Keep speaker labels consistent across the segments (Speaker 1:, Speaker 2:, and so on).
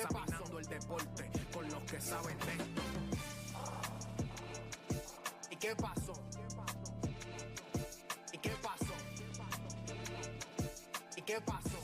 Speaker 1: Examinando el deporte con los que saben de esto. ¿Y qué pasó? ¿Y qué pasó? ¿Y qué pasó?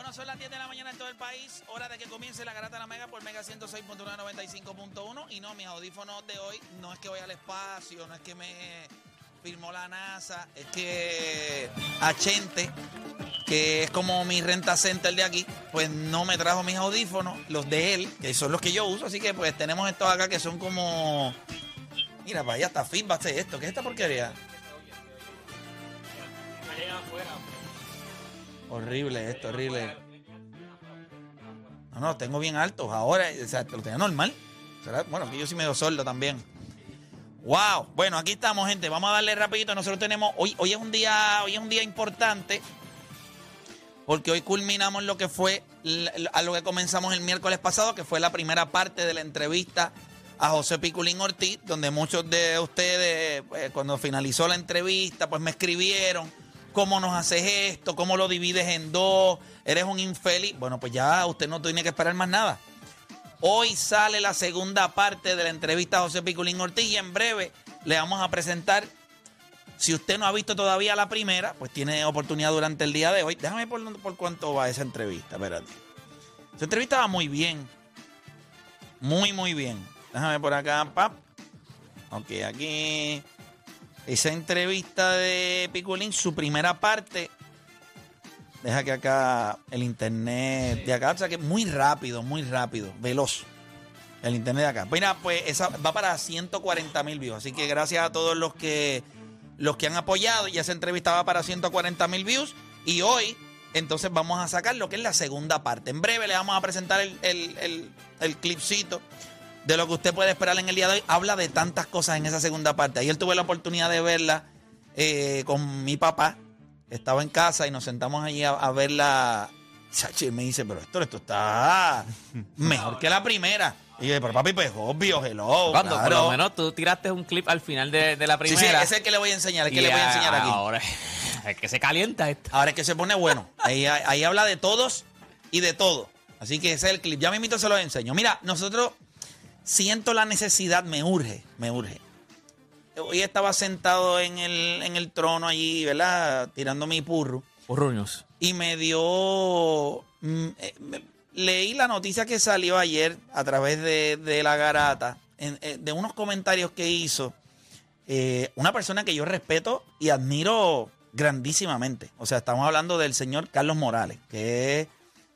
Speaker 2: Bueno, son las 10 de la mañana en todo el país. Hora de que comience la garata de la Mega por Mega 106.195.1. Y no, mis audífonos de hoy no es que voy al espacio, no es que me firmó la NASA, es que Achente, que es como mi renta center de aquí, pues no me trajo mis audífonos, los de él, que son los que yo uso. Así que pues tenemos estos acá que son como. Mira, para allá está feedback de esto. ¿Qué es esta porquería? Horrible esto, horrible. No, no, tengo bien altos. Ahora, o sea, lo tenía normal. Bueno, que yo sí me doy sordo también. Wow. Bueno, aquí estamos, gente. Vamos a darle rapidito. Nosotros tenemos. Hoy, hoy es un día, hoy es un día importante. Porque hoy culminamos lo que fue a lo que comenzamos el miércoles pasado, que fue la primera parte de la entrevista a José Piculín Ortiz, donde muchos de ustedes, pues, cuando finalizó la entrevista, pues me escribieron cómo nos haces esto, cómo lo divides en dos, eres un infeliz. Bueno, pues ya usted no tiene que esperar más nada. Hoy sale la segunda parte de la entrevista a José Piculín Ortiz y en breve le vamos a presentar. Si usted no ha visto todavía la primera, pues tiene oportunidad durante el día de hoy. Déjame por, por cuánto va esa entrevista, espérate. Esa entrevista va muy bien. Muy, muy bien. Déjame por acá, pap. Ok, aquí. Esa entrevista de Piculín, su primera parte. Deja que acá el internet de acá, o sea que muy rápido, muy rápido, veloz. El internet de acá. Mira, pues esa va para 140 mil views. Así que gracias a todos los que los que han apoyado. Y esa entrevista va para 140 mil views. Y hoy, entonces, vamos a sacar lo que es la segunda parte. En breve le vamos a presentar el, el, el, el clipcito de lo que usted puede esperar en el día de hoy. Habla de tantas cosas en esa segunda parte. Ayer tuve la oportunidad de verla eh, con mi papá. Estaba en casa y nos sentamos allí a, a verla. Chachi, y me dice, pero esto, esto está mejor que la primera. Y yo, pero papi, pues obvio, hello.
Speaker 3: Cuando por
Speaker 2: claro.
Speaker 3: lo menos tú tiraste un clip al final de, de la
Speaker 2: Sí, sí,
Speaker 3: primera.
Speaker 2: ese es el que le voy a enseñar, el que
Speaker 3: y
Speaker 2: le voy a enseñar aquí.
Speaker 3: Ahora es que se calienta esto.
Speaker 2: Ahora es que se pone bueno. Ahí, ahí habla de todos y de todo. Así que ese es el clip. Ya mismito se lo enseño. Mira, nosotros siento la necesidad, me urge, me urge. Hoy estaba sentado en el, en el trono allí, ¿verdad? Tirando mi purro.
Speaker 3: Urruños.
Speaker 2: Y me dio. mm, eh, leí la noticia que salió ayer a través de, de la garata, en- eh, de unos comentarios que hizo eh, una persona que yo respeto y admiro grandísimamente. O sea, estamos hablando del señor Carlos Morales, que es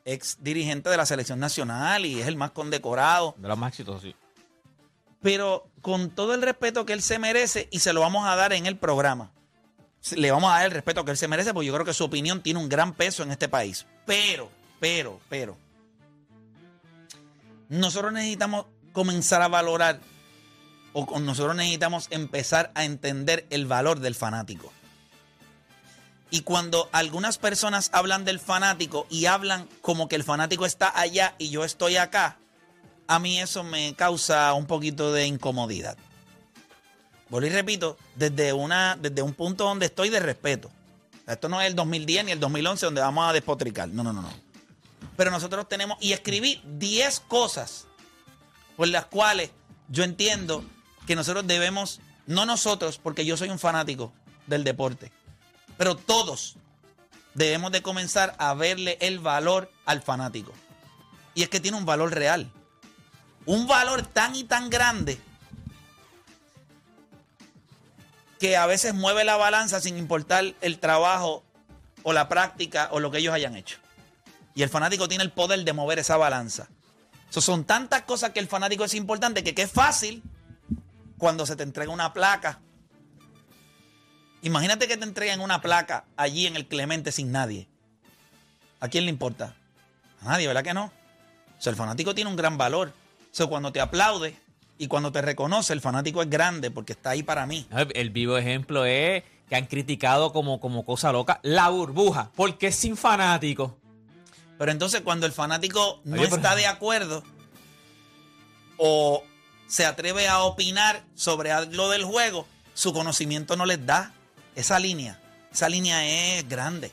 Speaker 2: ex dirigente de la selección nacional y es el más condecorado.
Speaker 3: De los más exitosos, sí.
Speaker 2: Pero con todo el respeto que él se merece y se lo vamos a dar en el programa. Le vamos a dar el respeto que él se merece porque yo creo que su opinión tiene un gran peso en este país. Pero, pero, pero. Nosotros necesitamos comenzar a valorar o nosotros necesitamos empezar a entender el valor del fanático. Y cuando algunas personas hablan del fanático y hablan como que el fanático está allá y yo estoy acá, a mí eso me causa un poquito de incomodidad. Vuelvo y repito, desde, una, desde un punto donde estoy de respeto. Esto no es el 2010 ni el 2011 donde vamos a despotricar. No, no, no, no. Pero nosotros tenemos, y escribí 10 cosas por las cuales yo entiendo que nosotros debemos, no nosotros, porque yo soy un fanático del deporte, pero todos debemos de comenzar a verle el valor al fanático. Y es que tiene un valor real. Un valor tan y tan grande que a veces mueve la balanza sin importar el trabajo o la práctica o lo que ellos hayan hecho. Y el fanático tiene el poder de mover esa balanza. So, son tantas cosas que el fanático es importante que, que es fácil cuando se te entrega una placa. Imagínate que te entreguen una placa allí en el Clemente sin nadie. ¿A quién le importa? A nadie, ¿verdad que no? O sea, el fanático tiene un gran valor. Sea, cuando te aplaude y cuando te reconoce, el fanático es grande porque está ahí para mí.
Speaker 3: El, el vivo ejemplo es que han criticado como, como cosa loca la burbuja, porque es sin fanáticos.
Speaker 2: Pero entonces cuando el fanático no
Speaker 3: Oye,
Speaker 2: está de acuerdo o se atreve a opinar sobre algo del juego, su conocimiento no les da esa línea. Esa línea es grande.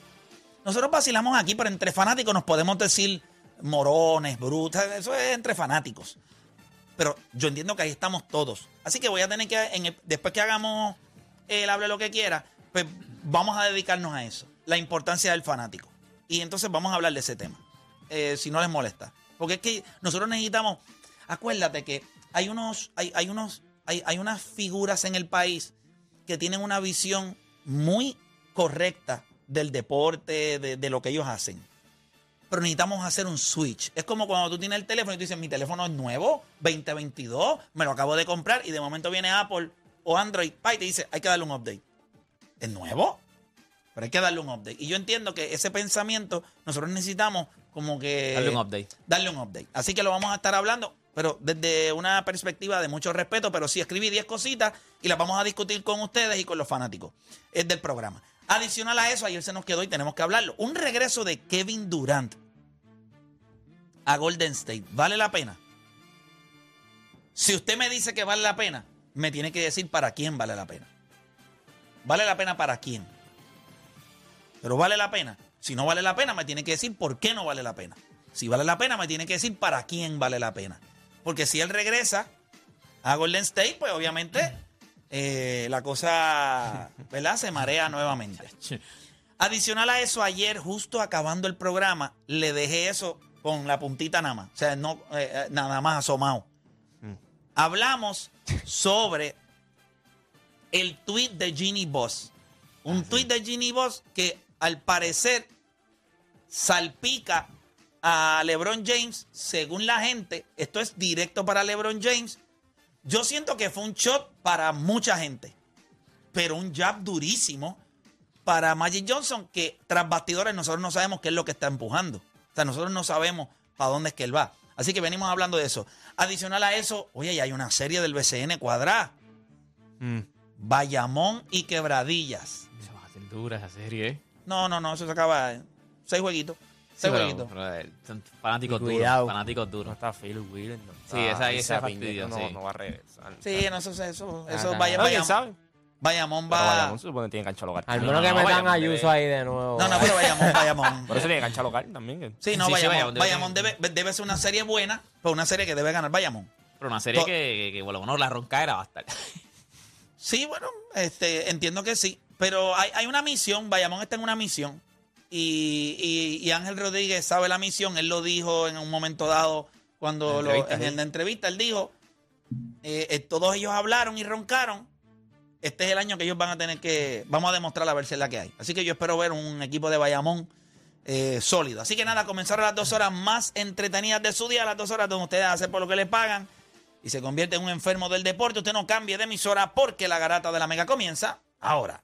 Speaker 2: Nosotros vacilamos aquí, pero entre fanáticos nos podemos decir morones, brutas, eso es entre fanáticos. Pero yo entiendo que ahí estamos todos. Así que voy a tener que, en el- después que hagamos el hable lo que quiera, pues vamos a dedicarnos a eso. La importancia del fanático. Y entonces vamos a hablar de ese tema. eh, si no les molesta. Porque es que nosotros necesitamos. Acuérdate que hay unos. Hay, hay unos. Hay, hay unas figuras en el país que tienen una visión muy correcta del deporte, de, de lo que ellos hacen. Pero necesitamos hacer un switch. Es como cuando tú tienes el teléfono y tú dices, mi teléfono es nuevo, 2022, me lo acabo de comprar y de momento viene Apple o Android y te dice, hay que darle un update. ¿Es nuevo? Pero hay que darle un update. Y yo entiendo que ese pensamiento nosotros necesitamos como que...
Speaker 3: Darle un update.
Speaker 2: Darle un update. Así que lo vamos a estar hablando, pero desde una perspectiva de mucho respeto, pero sí escribí 10 cositas y las vamos a discutir con ustedes y con los fanáticos es del programa. Adicional a eso, ayer se nos quedó y tenemos que hablarlo. Un regreso de Kevin Durant a Golden State. ¿Vale la pena? Si usted me dice que vale la pena, me tiene que decir para quién vale la pena. ¿Vale la pena para quién? Pero vale la pena. Si no vale la pena, me tiene que decir por qué no vale la pena. Si vale la pena, me tiene que decir para quién vale la pena. Porque si él regresa a Golden State, pues obviamente eh, la cosa, ¿verdad? Se marea nuevamente. Adicional a eso, ayer, justo acabando el programa, le dejé eso con la puntita nada más. O sea, no, eh, eh, nada más asomado. Hablamos sobre el tweet de Ginny Boss. Un tweet de Ginny Boss que al parecer salpica a LeBron James, según la gente. Esto es directo para LeBron James. Yo siento que fue un shot para mucha gente, pero un jab durísimo para Magic Johnson que tras bastidores nosotros no sabemos qué es lo que está empujando. O sea, nosotros no sabemos para dónde es que él va. Así que venimos hablando de eso. Adicional a eso, oye, ya hay una serie del BCN cuadrada. Bayamón y Quebradillas.
Speaker 3: Se va a hacer dura esa serie, ¿eh?
Speaker 2: No, no, no, eso se acaba en seis jueguitos.
Speaker 3: Sí,
Speaker 2: Seis
Speaker 3: pero-
Speaker 2: jueguitos.
Speaker 3: pero, eh, son fanáticos duros.
Speaker 4: cuidado.
Speaker 3: Fanáticos
Speaker 4: No
Speaker 3: duros.
Speaker 4: está Phil Wheeler. No
Speaker 3: Sí, esa- fastidio,
Speaker 4: Piñero, no,
Speaker 3: sí.
Speaker 4: no va a regresar.
Speaker 2: Sí, no, eso, eso, eso,
Speaker 3: Ajá.
Speaker 2: Vaya-
Speaker 4: No, quién
Speaker 2: Bayamón. Bayamón
Speaker 4: Pero
Speaker 2: va.
Speaker 4: Bayamón se supone que tiene cancha local.
Speaker 5: Al
Speaker 3: No,
Speaker 5: menos
Speaker 3: no,
Speaker 5: que metan
Speaker 3: Bayamón
Speaker 5: a ahí de nuevo.
Speaker 2: No, no, pero Bayamón, Bayamón.
Speaker 4: Por eso tiene cancha local también.
Speaker 2: Sí, no,
Speaker 3: Sí, sí,
Speaker 2: Bayamón.
Speaker 3: Bayamón debe-
Speaker 2: debe, ser una serie buena, pero una serie que debe ganar Bayamón.
Speaker 3: Pero una serie
Speaker 2: To-
Speaker 3: que, que, que, por lo menos la roncaera va a estar.
Speaker 2: Sí, bueno, este, entiendo que sí. Pero hay, hay una misión, Bayamón está en una misión. Y, y- y Ángel Rodríguez sabe la misión. Él lo dijo en un momento dado cuando
Speaker 3: En
Speaker 2: lo-
Speaker 3: entrevista,
Speaker 2: en
Speaker 3: sí.
Speaker 2: la entrevista. Él dijo: eh, eh, Todos ellos hablaron y roncaron. Este es el año que ellos van a tener que. Vamos a demostrar la versión la que hay. Así que yo espero ver un equipo de Bayamón eh, sólido. Así que nada, comenzaron las dos horas más entretenidas de su día, las dos horas donde ustedes hacen por lo que le pagan y se convierte en un enfermo del deporte. Usted no cambie de emisora porque la garata de la mega comienza ahora.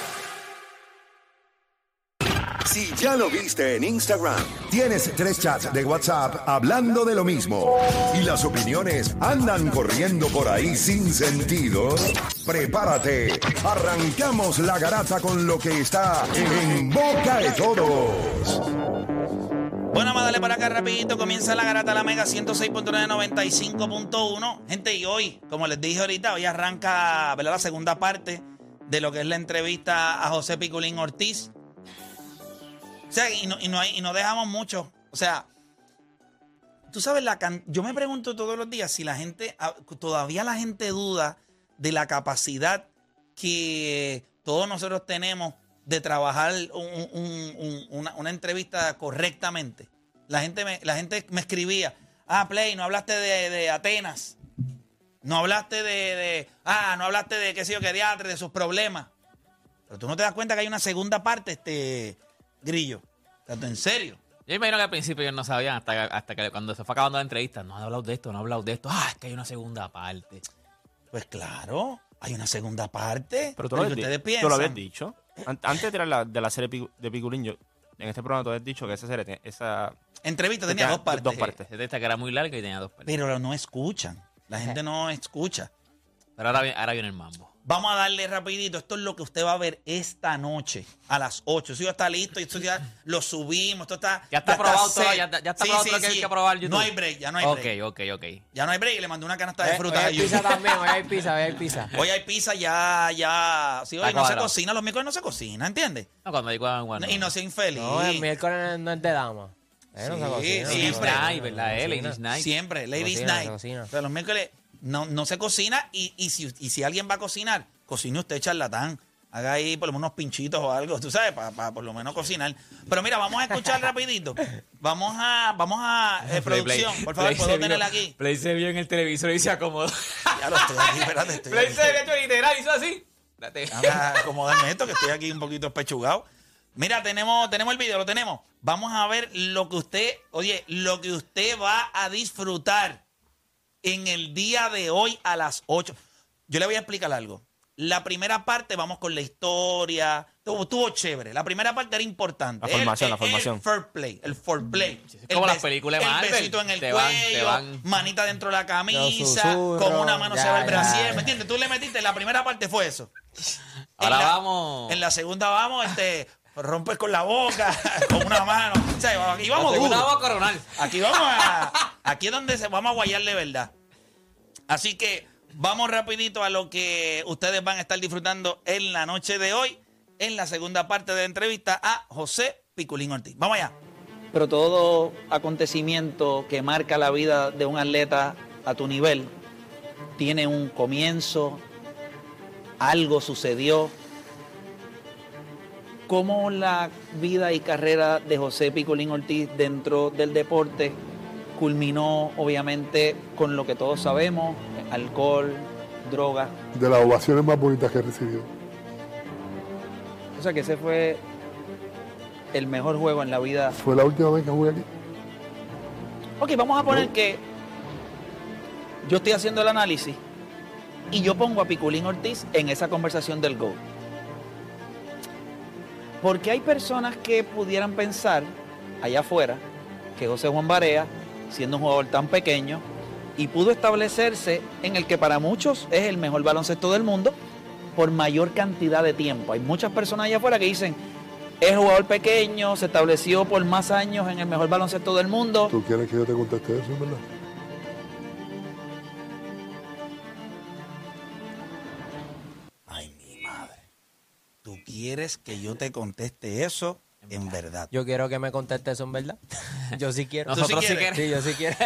Speaker 6: Si ya lo viste en Instagram, tienes tres chats de WhatsApp hablando de lo mismo y las opiniones andan corriendo por ahí sin sentido, prepárate. Arrancamos la garata con lo que está en boca de todos.
Speaker 2: Bueno, vamos a darle para acá rapidito. Comienza la garata la Mega 106.9, 95.1. Gente, y hoy, como les dije ahorita, hoy arranca la segunda parte de lo que es la entrevista a José Piculín Ortiz. O sea, y no, y no, dejamos mucho. O sea, tú sabes, la can- yo me pregunto todos los días si la gente, ah, todavía la gente duda de la capacidad que todos nosotros tenemos de trabajar un- un- un- una, entrevista correctamente. La gente, me, la gente me escribía, ah, Play, no hablaste de, Atenas. No hablaste de, de- ah, no hablaste de qué sé yo, qué diatre, de sus problemas. Pero tú no te das cuenta que hay una segunda parte, este grillo. O sea, tú, en serio.
Speaker 3: Yo imagino que al principio ellos no sabían hasta, que- hasta que cuando se fue acabando la entrevista. No ha hablado de esto, no ha hablado de esto. Ah, es que hay una segunda parte.
Speaker 2: Pues claro, hay una segunda parte.
Speaker 4: Pero tú
Speaker 2: ¿qué
Speaker 4: lo, habías
Speaker 2: ustedes
Speaker 4: di-
Speaker 2: piensan?
Speaker 4: tú lo habías dicho. An- Antes de tirar la, de la serie Picu- de Piculín, yo, en este programa tú habías dicho que esa serie, tiene- esa,
Speaker 2: Entrevista tenía
Speaker 4: Tenía
Speaker 2: dos partes.
Speaker 4: dos partes.
Speaker 3: Esta esta que era muy larga y tenía dos partes.
Speaker 2: Pero no escuchan. La gente no escucha.
Speaker 3: Pero ahora viene el mambo.
Speaker 2: Vamos a darle rapidito. Esto es lo que usted va a ver esta noche a las 8. Eso ya está listo y esto ya lo subimos. Esto está,
Speaker 3: Ya está aprobado todo, ya está- ya está aprobado todo lo que hay que aprobar YouTube.
Speaker 2: No hay break, ya no hay
Speaker 3: ok,
Speaker 2: break.
Speaker 3: ok, ok.
Speaker 2: Ya no hay break. Le mandé una canasta de frutas
Speaker 5: hoy hay pizza también, hoy hay pizza, hoy hay pizza.
Speaker 2: Hoy hay pizza, ya, ya. Sí, hoy
Speaker 3: Está
Speaker 2: no se
Speaker 3: cuadrado.
Speaker 2: cocina. Los miércoles no se cocina, ¿entiendes?
Speaker 3: No, cuando digo ah, bueno.
Speaker 2: Y no sea infeliz.
Speaker 5: No, el miércoles no es de dama. Eh, no
Speaker 2: Sí,
Speaker 5: se cocina,
Speaker 2: sí,
Speaker 5: no se
Speaker 2: siempre.
Speaker 5: cocina,
Speaker 3: Night, ¿verdad? Eh, Ladies. Night.
Speaker 2: Siempre, Ladies
Speaker 5: cocina,
Speaker 2: Night.
Speaker 5: se cocina.
Speaker 2: Pero los miércoles no, no se cocina y, y, si, y si alguien va a cocinar, cocine usted charlatán. Haga ahí por lo menos unos pinchitos o algo, tú sabes, para por lo menos cocinar. Pero mira, vamos a escuchar rapidito. Vamos a, vamos a, eh,
Speaker 3: Play,
Speaker 2: producción,
Speaker 3: Play.
Speaker 2: por favor,
Speaker 3: Play
Speaker 2: ¿puedo tenerla aquí?
Speaker 3: Play se vio en el televisor y se acomodó.
Speaker 2: Ya lo estoy aquí, espérate, estoy
Speaker 3: Play se vio literal, hizo así. Date.
Speaker 2: Acomodarme esto, que estoy aquí un poquito pechugado. Mira, tenemos, tenemos el video, lo tenemos. Vamos a ver lo que usted, oye, lo que usted va a disfrutar en el día de hoy a las 8. Yo le voy a explicar algo. La primera parte, vamos con la historia. Estuvo, estuvo chévere. La primera parte era importante.
Speaker 4: La formación, la
Speaker 2: el
Speaker 4: formación.
Speaker 2: fair play, el foreplay.
Speaker 3: es como
Speaker 2: El
Speaker 3: las películas de
Speaker 2: El
Speaker 3: Marvel.
Speaker 2: besito en el
Speaker 3: Te
Speaker 2: cuello,
Speaker 3: van-
Speaker 2: manita dentro de la camisa, con una mano se va el brasier. ¿Me entiendes? Tú le metiste, la primera parte fue eso.
Speaker 3: Ahora
Speaker 2: En la-
Speaker 3: vamos.
Speaker 2: En la segunda vamos, este, rompes con la boca, con una mano. O sea, aquí vamos
Speaker 3: Segunda
Speaker 2: duro.
Speaker 3: vamos a coronar.
Speaker 2: Aquí vamos a. Aquí es donde se, vamos a guayar de verdad. Así que vamos rapidito a lo que ustedes van a estar disfrutando en la noche de hoy, en la segunda parte de la entrevista a José Piculín Ortiz. Vamos allá.
Speaker 7: Pero todo acontecimiento que marca la vida de un atleta a tu nivel tiene un comienzo, algo sucedió. ¿Cómo la vida y carrera de José Picolín Ortiz dentro del deporte culminó obviamente con lo que todos sabemos, alcohol, drogas?
Speaker 8: de las ovaciones más bonitas que he recibido.
Speaker 7: O sea que ese fue el mejor juego en la vida
Speaker 8: Fue la última vez que jugué aquí.
Speaker 7: Ok, vamos a poner que yo estoy haciendo el análisis y yo pongo a Piculín Ortiz en esa conversación del GOAT. Porque hay personas que pudieran pensar allá afuera que José Juan Barea, siendo un jugador tan pequeño, y pudo establecerse en el que para muchos es el mejor baloncesto del mundo por mayor cantidad de tiempo. Hay muchas personas allá afuera que dicen, es jugador pequeño, se estableció por más años en el mejor baloncesto del mundo.
Speaker 8: ¿Tú quieres que yo te conteste eso, verdad?
Speaker 2: Quieres que yo te conteste eso en verdad?
Speaker 5: Yo quiero que me conteste eso en verdad. Yo sí quiero.
Speaker 2: ¿Tú sí
Speaker 3: Nosotros sí
Speaker 2: quieres?
Speaker 5: Sí, yo sí quiero.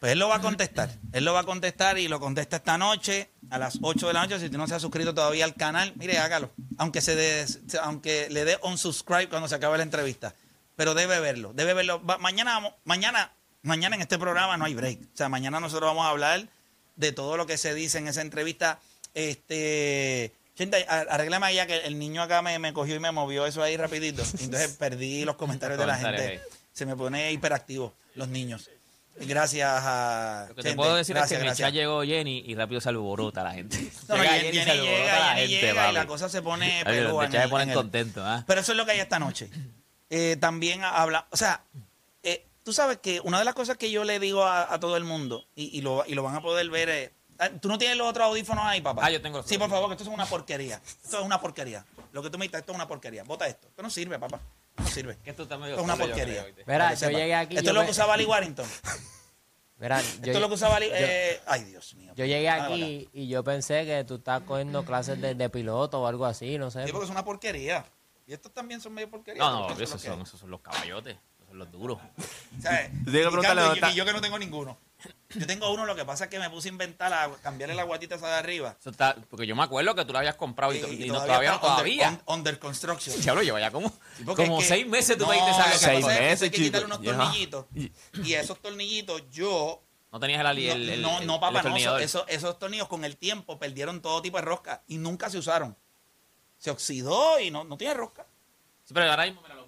Speaker 2: Pues él lo va a contestar. Él lo va a contestar y lo contesta esta noche a las 8 de la noche. Si tú no se has suscrito todavía al canal, mire, hágalo. Aunque se des- aunque le dé un subscribe cuando se acabe la entrevista. Pero debe verlo, debe verlo. Va- mañana, vamos- mañana, mañana en este programa no hay break. O sea, mañana nosotros vamos a hablar de todo lo que se dice en esa entrevista. Este, gente, a- arréglame ahí ya que el niño acá me, me cogió y me movió eso ahí rapidito. Entonces perdí los comentarios de la gente. Se me pone hiperactivo los niños. Gracias a.
Speaker 3: Lo que te puedo decir
Speaker 2: Gracias,
Speaker 3: es que en el
Speaker 2: gracias.
Speaker 3: chat llegó Jenny y rápido se alborota la gente.
Speaker 2: No,
Speaker 3: Llega
Speaker 2: Jenny, Jenny
Speaker 3: se
Speaker 2: llega,
Speaker 3: alborota la
Speaker 2: Jenny
Speaker 3: gente,
Speaker 2: llega y la cosa se pone
Speaker 3: chats se ponen contentos, ¿ah?
Speaker 2: Pero eso es lo que hay esta noche. Eh, también habla, o sea, eh, tú sabes que una de las cosas que yo le digo a, a todo el mundo, y, y lo, y lo van a poder ver, es, ah, ¿tú no tienes los otros audífonos ahí, papá?
Speaker 3: Ah, yo tengo los
Speaker 2: Sí, por favor, que esto es una porquería. Esto es una porquería. Lo que tú me dices, esto es una porquería. Bota esto. Esto no sirve, papá. No sirve.
Speaker 3: Que esto está medio
Speaker 2: Esto es una
Speaker 3: solo, yo
Speaker 2: porquería.
Speaker 5: yo
Speaker 2: sepa.
Speaker 5: llegué aquí.
Speaker 2: Esto
Speaker 5: yo
Speaker 2: es lo que usaba Lee Warrington.
Speaker 5: Yo,
Speaker 2: Esto es lo que usaba Lee. eh, ay, Dios mío.
Speaker 5: yo llegué aquí y yo pensé que tú estabas cogiendo clases de, de piloto o algo así, no sé.
Speaker 2: Sí, porque es una porquería. Y estos también son medio porquería.
Speaker 3: No, no, esos son, esos son los caballotes. Los duros.
Speaker 2: ¿Sabes?
Speaker 4: Dónde
Speaker 2: yo, que no tengo ninguno. Yo tengo uno, lo que pasa es que me puse a inventar, a cambiarle la guatita esa de arriba.
Speaker 3: Eso está- porque yo me acuerdo que tú lo habías comprado y, to- y no
Speaker 2: todavía
Speaker 3: todavía.
Speaker 2: está under-
Speaker 3: todavía.
Speaker 2: un- Under, construction.
Speaker 3: Diablo, lleva ya como,
Speaker 2: Sí, porque
Speaker 3: como
Speaker 2: es que-
Speaker 3: seis meses tú
Speaker 2: no,
Speaker 3: pediste esa
Speaker 2: lo que
Speaker 4: Seis
Speaker 2: pasa es que
Speaker 4: meses,
Speaker 2: hay que quitarle unos
Speaker 4: Ya.
Speaker 2: tornillitos. Y esos tornillitos yo
Speaker 3: No tenías el, ali-
Speaker 2: No,
Speaker 3: el, el-
Speaker 2: no,
Speaker 3: el-
Speaker 2: no,
Speaker 3: el
Speaker 2: papá, no.
Speaker 3: destornillador.
Speaker 2: Esos, esos tornillos con el tiempo perdieron todo tipo de rosca y nunca se usaron. Se oxidó y no, no tiene rosca.
Speaker 3: Sí, pero ahora mismo, mira, míos.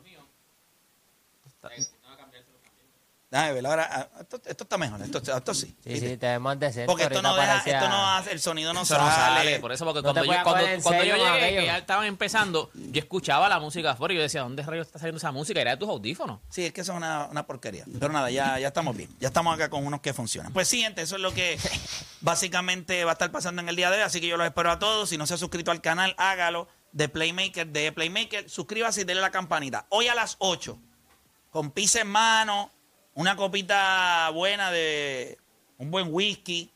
Speaker 2: Déjame ver, ahora, ah, esto, esto está mejor, esto, esto sí.
Speaker 5: Sí, sí, te decente.
Speaker 2: Porque esto no deja,
Speaker 5: parecía-
Speaker 2: esto no hace, el sonido no
Speaker 3: no
Speaker 2: sale.
Speaker 3: sale. Por eso, porque
Speaker 5: No
Speaker 3: cuando, yo, cuando, yo llegué, que ya estaban empezando, yo escuchaba la música afuera y yo decía, ¿dónde rayos está saliendo esa música? Era de tus audífonos.
Speaker 2: Sí, es que eso es una, una porquería. Pero nada, ya, ya estamos bien. Ya estamos acá con unos que funcionan. Pues sí, gente, eso es lo que básicamente va a estar pasando en el día de hoy. Así que yo los espero a todos. Si no se ha suscrito al canal, hágalo. De Playmaker, de Playmaker, suscríbase y denle la campanita. Hoy a las 8, con pizza en mano, una copita buena de un buen whisky,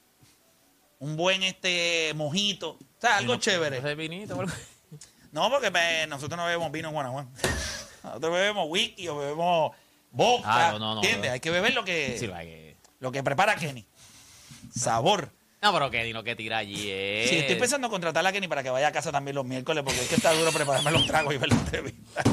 Speaker 2: un buen este mojito. O sea, algo chévere.
Speaker 3: Vinito.
Speaker 2: No, porque pues, nosotros no bebemos vino en Guanajuato. Nosotros bebemos whisky o bebemos vodka.
Speaker 3: Ah, no.
Speaker 2: ¿Entiendes? Hay que beber lo que,
Speaker 3: Sí, lo que-
Speaker 2: lo que prepara Kenny. Sabor.
Speaker 3: No, pero que lo que tira allí es.
Speaker 2: Sí, estoy pensando en contratar a Kenny para que vaya a casa también los miércoles, porque es que está duro prepararme los tragos y ver la entrevista.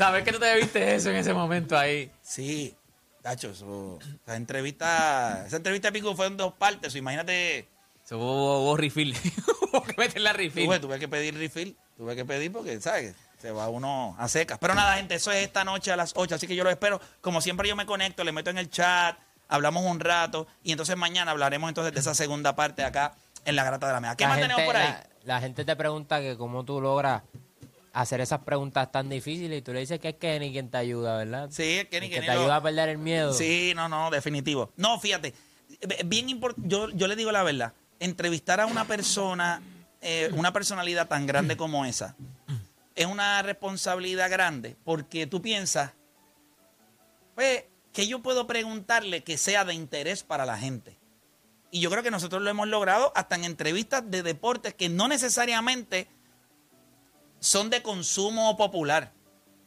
Speaker 3: ¿Sabes que tú te viste eso en ese momento ahí?
Speaker 2: Sí, Tacho, eso, esa entrevista, esa entrevista de Pico fue en dos partes. o imagínate,
Speaker 3: Se hubo, hubo refill. hubo que meter la refill.
Speaker 2: tuve, tuve que pedir refill, tuve que pedir porque, ¿sabes? Se va uno a secas. Pero nada, gente, eso es esta noche a las 8, así que yo lo espero. Como siempre yo me conecto, le meto en el chat, hablamos un rato y entonces mañana hablaremos entonces de esa segunda parte acá en la grata de la mesa. ¿Qué
Speaker 5: La
Speaker 2: más
Speaker 5: gente-
Speaker 2: tenemos por ahí?
Speaker 5: La, la gente te pregunta que cómo tú logras hacer esas preguntas tan difíciles y tú le dices que es Kenny quien te ayuda, ¿verdad?
Speaker 2: Sí, Kenny,
Speaker 5: que
Speaker 2: Kenny
Speaker 5: te
Speaker 2: lo-
Speaker 5: ayuda a perder el miedo.
Speaker 2: Sí, no, no, definitivo. No, fíjate, bien importante, yo, yo le digo la verdad, entrevistar a una persona, eh, una personalidad tan grande como esa, es una responsabilidad grande, porque tú piensas, pues, que yo puedo preguntarle que sea de interés para la gente. Y yo creo que nosotros lo hemos logrado hasta en entrevistas de deportes que no necesariamente son de consumo popular.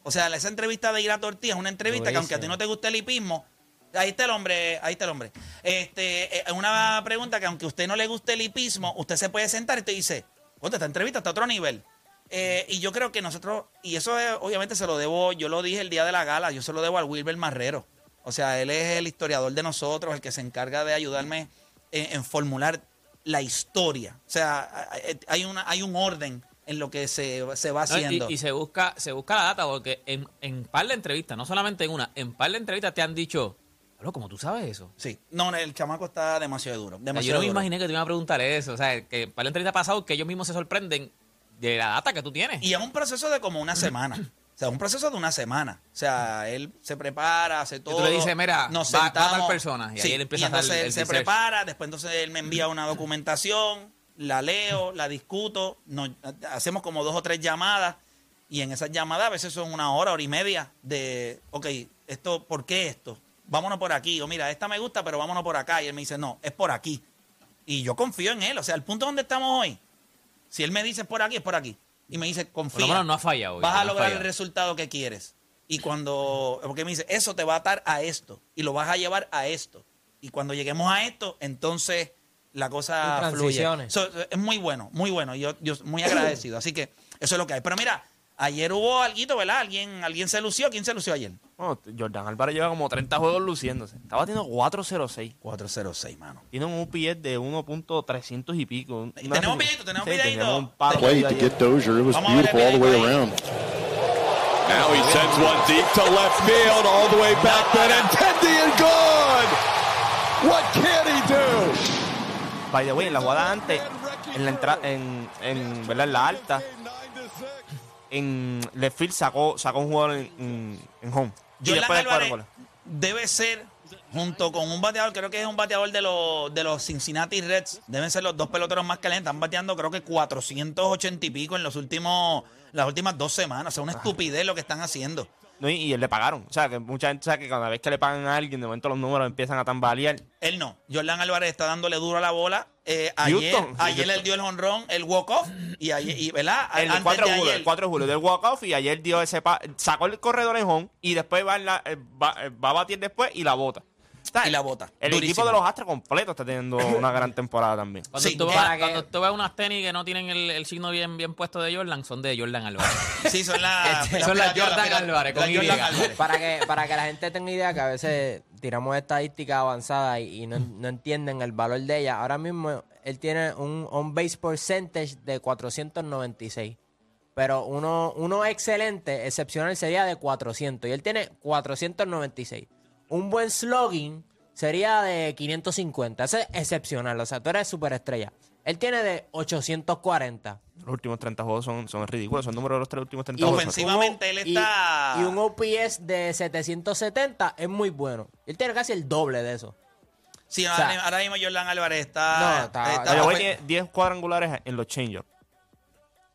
Speaker 2: O sea, esa entrevista de Ira Tortilla es una entrevista que aunque a ti no te guste el hipismo, ahí está el hombre, ahí está el hombre. Este, es una pregunta que aunque a usted no le guste el hipismo, usted se puede sentar y te dice, oye, esta entrevista está a otro nivel. Eh, y yo creo que nosotros, y eso es, obviamente se lo debo, yo lo dije el día de la gala, yo se lo debo al Wilber Marrero. O sea, él es el historiador de nosotros, el que se encarga de ayudarme en, en formular la historia. O sea, hay, una, hay un orden en lo que se, se va
Speaker 3: No, y-
Speaker 2: haciendo.
Speaker 3: y, se busca se busca la data porque en, en par de entrevistas, no solamente en una, en par de entrevistas te han dicho, "Pablo, ¿cómo tú sabes eso?
Speaker 2: Sí, no, el chamaco está demasiado duro.
Speaker 3: O sea,
Speaker 2: Demasiado
Speaker 3: yo no me
Speaker 2: duro.
Speaker 3: imaginé que te iban a preguntar eso. O sea, que en par de entrevistas pasado que ellos mismos se sorprenden de la data que tú tienes.
Speaker 2: Y es un proceso de como una semana. O sea, un proceso de una semana. O sea, él se prepara, hace
Speaker 3: tú
Speaker 2: todo.
Speaker 3: le dices, "Mira,
Speaker 2: nos
Speaker 3: va- va
Speaker 2: sentamos.
Speaker 3: tal persona", y ahí él empieza a hacer
Speaker 2: entonces
Speaker 3: el
Speaker 2: él se prepara, después entonces él me envía una documentación, la leo, la discuto, nos, hacemos como dos o tres llamadas y en esas llamadas a veces son una hora, hora y media de, ok, esto, ¿por qué esto? Vámonos por aquí. O mira, esta me gusta, pero vámonos por acá. Y él me dice, no, es por aquí. Y yo confío en él. O sea, el punto donde estamos hoy, si él me dice es por aquí, es por aquí. Y me dice, confía.
Speaker 3: Por lo no ha fallado.
Speaker 2: Vas a
Speaker 3: no
Speaker 2: lograr el resultado que quieres. Y cuando, porque me dice, eso te va a atar a esto y lo vas a llevar a esto. Y cuando lleguemos a esto, entonces la cosa fluye. So, es muy bueno, muy bueno. Yo, yo muy agradecido. Así que eso es lo que hay. Pero mira, ayer hubo algo, ¿verdad? ¿Alguien, alguien se lució. ¿Quién se lució ayer?
Speaker 4: Bueno, Jordan Álvarez lleva como 30 juegos luciéndose. Estaba teniendo 4.06.
Speaker 2: 406, mano.
Speaker 4: Tiene un UPS de 1.300 y pico. Una
Speaker 2: Tenemos
Speaker 4: serie-
Speaker 2: videito, tenemos
Speaker 4: Sí,
Speaker 2: videito.
Speaker 4: tenemos un palo
Speaker 8: Play to get Dozier. It was
Speaker 2: Vamos
Speaker 8: beautiful all the way around.
Speaker 9: Now he sends one deep to left field, all the way back, Benintendi and good. What can he do?
Speaker 4: By the way, en la jugada antes, en la entrada, en, en, ¿verdad? en la alta, en left field sacó, sacó un jugador en, en, home. Y
Speaker 2: Jordan
Speaker 4: después del
Speaker 2: Álvarez
Speaker 4: cuadrangular.
Speaker 2: debe ser, junto con un bateador, creo que es un bateador de los, de los Cincinnati Reds, deben ser los dos peloteros más calientes. Están bateando creo que 480 y pico en los últimos, las últimas dos semanas. O sea, una estupidez lo que están haciendo.
Speaker 4: No, y, y él le pagaron. O sea, que mucha gente sabe que cada vez que le pagan a alguien, de momento los números empiezan a tambalear.
Speaker 2: Él no. Jordan Álvarez está dándole duro a la bola. Eh, ayer
Speaker 4: Houston.
Speaker 2: ayer él dio el honrón, el walk-off. Y ayer, y, ¿verdad?
Speaker 4: El
Speaker 2: Antes
Speaker 4: 4
Speaker 2: de
Speaker 4: julio,
Speaker 2: ayer.
Speaker 4: el 4 de julio del walk-off y ayer dio ese pa- sacó el corredor en home y después va, en la- eh, va, eh, va a batir después y la bota.
Speaker 2: Y la bota.
Speaker 4: El
Speaker 2: Durísimo.
Speaker 4: equipo de los Astros completo está teniendo una gran temporada también.
Speaker 3: Cuando,
Speaker 2: Sí,
Speaker 3: tú, vas-
Speaker 5: para que-
Speaker 3: cuando tú ves unas tenis que no tienen el, el signo bien, bien puesto de Jordan, son de Jordan Álvarez.
Speaker 2: Sí, son las.
Speaker 3: Son las Jordan Álvarez, con
Speaker 2: Jordan. Álvarez.
Speaker 5: Para que, para que la gente tenga idea que a veces tiramos estadísticas avanzadas y, y no, no entienden el valor de ella. Ahora mismo él tiene un on-base percentage de 496. Pero uno, uno excelente, excepcional, sería de 400. Y él tiene 496. Un buen slogging sería de 550. Ese es excepcional. O sea, tú eres superestrella. Él tiene de 840.
Speaker 4: Los últimos 30 juegos son, son ridículos. Son números de los tres últimos 30
Speaker 2: Y
Speaker 4: juegos.
Speaker 2: ofensivamente él está.
Speaker 5: Y, un OPS de 770 es muy bueno. Él tiene casi el doble de eso.
Speaker 2: Sí,
Speaker 5: O
Speaker 2: ahora,
Speaker 5: sea,
Speaker 2: ahora mismo Jordan Álvarez está.
Speaker 5: No, está-
Speaker 2: está-
Speaker 4: tiene 10 cuadrangulares en los change-ups.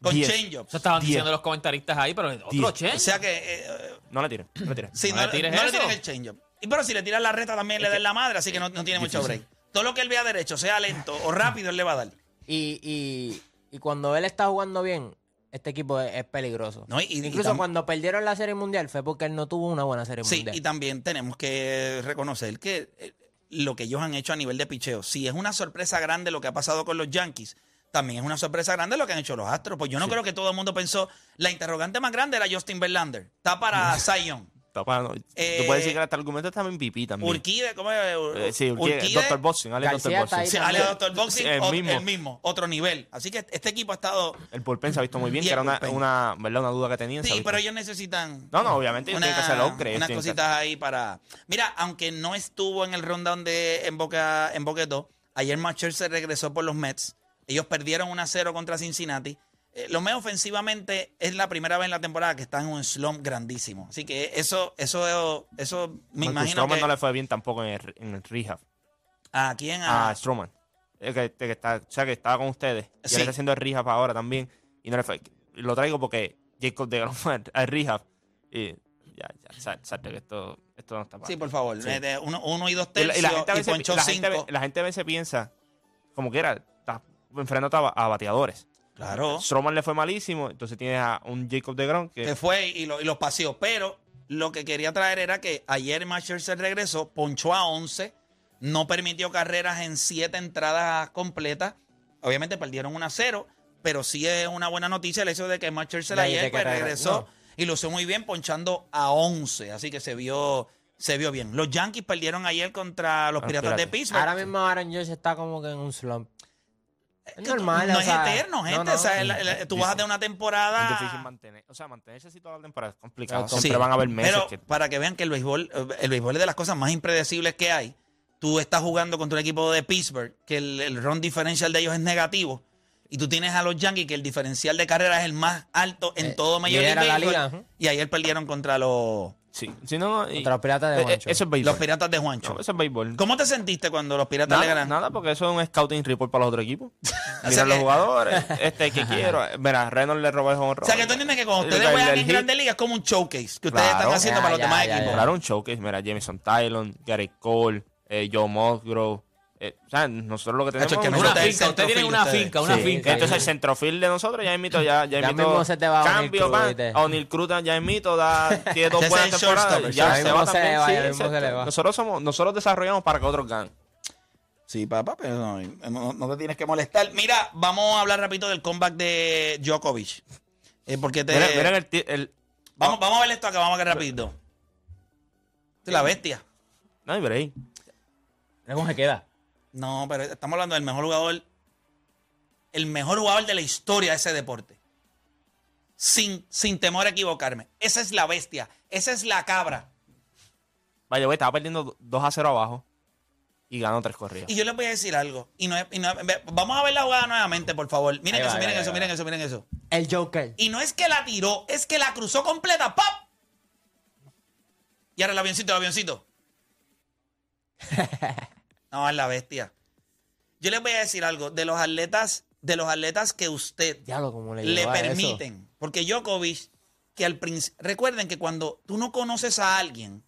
Speaker 2: con
Speaker 4: 10.
Speaker 2: change-ups.
Speaker 3: Eso estaban
Speaker 4: Diez.
Speaker 3: diciendo los comentaristas ahí, pero otro change.
Speaker 2: O sea que. eh,
Speaker 4: No le tiren, no le tiren.
Speaker 2: sí,
Speaker 3: No
Speaker 2: no,
Speaker 3: le
Speaker 2: no tiren el change-up. Y pero si le tiran la reta también le den la madre, así que no, no tiene mucho break. Todo lo que él vea derecho, sea lento o rápido, él le va a dar.
Speaker 5: Y, y, y cuando él está jugando bien, este equipo es, es peligroso.
Speaker 2: No, y-
Speaker 5: Incluso cuando perdieron la Serie Mundial fue porque él no tuvo una buena Serie
Speaker 2: Sí,
Speaker 5: Mundial.
Speaker 2: y también tenemos que reconocer que eh, lo que ellos han hecho a nivel de picheo, si es una sorpresa grande lo que ha pasado con los Yankees, también es una sorpresa grande lo que han hecho los Astros. Pues yo no creo que todo el mundo pensó, la interrogante más grande era Justin Verlander. Está para Zion.
Speaker 4: Está para- no,
Speaker 2: Eh,
Speaker 4: tú puedes decir que hasta el argumento está en pipí también.
Speaker 2: Urquide, ¿cómo es?
Speaker 4: Eh, sí, Urquide, Dr. Boxing, Ale
Speaker 5: García ahí
Speaker 4: Boxing.
Speaker 2: Sí. Ale Dr. Boxing,
Speaker 4: Sí, el
Speaker 2: o-
Speaker 4: mismo.
Speaker 2: el mismo, otro nivel. Así que este equipo ha estado...
Speaker 4: El bullpen se ha visto muy bien,
Speaker 2: Y
Speaker 4: que era una, una, ¿verdad? una duda que tenían.
Speaker 2: Sí, pero ellos necesitan...
Speaker 4: No, no, obviamente ellos tienen que hacer upgrade,
Speaker 2: Unas
Speaker 4: que-
Speaker 2: cositas ahí para... Mira, aunque no estuvo en el rundown de en Boca, en Boca 2, ayer Macher se regresó por los Mets. Ellos perdieron 1-0 contra Cincinnati. Eh, los Mets ofensivamente es la primera vez en la temporada que están en un slump grandísimo. Así que eso, eso, eso me
Speaker 4: Marcus
Speaker 2: imagino
Speaker 4: Stroman
Speaker 2: que...
Speaker 4: no le fue bien tampoco en el, en el rehab.
Speaker 2: ¿A quién?
Speaker 4: A
Speaker 2: A,
Speaker 4: Stroman. El que, que está, o sea, que estaba con ustedes. Y
Speaker 2: Sí.
Speaker 4: él está haciendo el rehab ahora también. Y no le fue. Lo traigo porque Jacob de fue al- rehab. Y ya, ya, sa- salte que esto, esto no está para.
Speaker 2: sí, por favor.
Speaker 4: Sí.
Speaker 2: mete Uno, uno y dos
Speaker 4: Y la,
Speaker 2: tercios
Speaker 4: y la gente a veces,
Speaker 2: ponchó
Speaker 4: la, gente,
Speaker 2: cinco.
Speaker 4: la gente a veces piensa, como que era, estás enfrentando a, a bateadores.
Speaker 2: Claro.
Speaker 4: Stroman le fue malísimo, entonces tienes a un Jacob de Grom que
Speaker 2: que fue y, lo- y los paseó. Pero lo que quería traer era que ayer Macher se regresó, ponchó a 11, no permitió carreras en 7 entradas completas. Obviamente perdieron 1 a 0, pero sí es una buena noticia el hecho de que Macher
Speaker 5: de
Speaker 2: ayer pues, regresó
Speaker 5: no.
Speaker 2: y lo hizo muy bien ponchando a 11. Así que se vio, se vio bien. Los Yankees perdieron ayer contra los
Speaker 4: Los
Speaker 2: Piratas de. Pittsburgh.
Speaker 5: Ahora mismo Aaron Josh está como que en un slump. Es
Speaker 2: Que
Speaker 5: normal.
Speaker 2: no
Speaker 5: o
Speaker 2: es eterno, gente.
Speaker 5: no, no.
Speaker 2: O sea, la- la- tú vas de una temporada.
Speaker 4: es difícil mantener. O sea, mantenerse así toda la temporada es complicado. Siempre van a haber meses
Speaker 2: Pero
Speaker 4: que
Speaker 2: para que vean que el béisbol, eh, el béisbol es de las cosas más impredecibles que hay. Tú estás jugando contra un equipo de Pittsburgh, que el, el run differential de ellos es negativo. Y tú tienes a los Yankees, que el diferencial de carrera es el más alto en
Speaker 5: Eh,
Speaker 2: todo Major League
Speaker 5: la liga.
Speaker 2: Y ayer perdieron contra los,
Speaker 4: Sí, si no, y-
Speaker 5: Contra los Piratas de
Speaker 4: eh, eh,
Speaker 5: Juancho.
Speaker 4: Eso es béisbol.
Speaker 2: los Piratas de Juancho.
Speaker 4: No, eso es béisbol.
Speaker 2: ¿Cómo te sentiste cuando los Piratas le
Speaker 4: Nada,
Speaker 2: ganan?
Speaker 4: nada, porque eso es un scouting report para los otros equipos.
Speaker 2: sea
Speaker 4: Miran los
Speaker 2: que-
Speaker 4: jugadores, este que quiero. Mira, Reynolds le robó el home
Speaker 2: O sea, que tú entiendes que cuando ustedes juegan en Grandes Ligas es como un showcase que ustedes
Speaker 4: Claro.
Speaker 2: están haciendo
Speaker 5: Ya,
Speaker 2: para los
Speaker 5: ya,
Speaker 2: demás
Speaker 5: ya,
Speaker 2: equipos.
Speaker 5: ya.
Speaker 4: Claro, un showcase. Mira, Jameson Tylon, Gary Cole, eh, Joe Musgrove. Eh, o sea, nosotros lo que tenemos
Speaker 2: que
Speaker 4: es un
Speaker 3: Una
Speaker 2: Ustedes
Speaker 3: finca, ustedes tienen una
Speaker 2: ustedes.
Speaker 3: finca, una
Speaker 4: Sí,
Speaker 3: finca.
Speaker 4: Entonces el centrofil de nosotros ya invito, ya, ya,
Speaker 5: Ya
Speaker 4: invito
Speaker 5: mismo se te va O'Neal
Speaker 4: cambio, a O'Neal Cruz ya invito, da, tiene dos buenas temporadas, ya se va
Speaker 5: se
Speaker 4: también,
Speaker 5: le va,
Speaker 4: sí,
Speaker 5: ya mismo se
Speaker 4: exacto.
Speaker 5: le va.
Speaker 4: Nosotros somos, nosotros desarrollamos para que otros ganen.
Speaker 2: Sí, papá, pero no, no- no te tienes que molestar. Mira, vamos a hablar rapidito del comeback de Djokovic. Eh, porque te...
Speaker 4: Miren, miren el, ti- el-
Speaker 2: Vamos, vamos a ver esto acá, vamos a ver rapidito. Esta es la bestia.
Speaker 4: no hay break.
Speaker 3: Mira cómo se queda.
Speaker 2: No, pero estamos hablando del mejor jugador, el mejor jugador de la historia de ese deporte. Sin, sin temor a equivocarme. Esa es la bestia. Esa es la cabra.
Speaker 4: Vaya, güey, estaba perdiendo 2 a 0 abajo. y ganó tres corridas.
Speaker 2: Y yo les voy a decir algo. Y no y vamos a ver la jugada nuevamente, por favor. Miren
Speaker 5: va,
Speaker 2: eso, miren
Speaker 5: va,
Speaker 2: eso,
Speaker 5: ahí
Speaker 2: miren eso, miren eso.
Speaker 5: El Joker.
Speaker 2: Y no es que la tiró, es que la cruzó completa. ¡Pop! Y ahora el avioncito, el avioncito. No, es la bestia. Yo les voy a decir algo. De los atletas, de los atletas que usted
Speaker 5: Diablo, como le, eso.
Speaker 2: permiten. Porque Djokovic, que al principio. Recuerden que cuando tú no conoces a alguien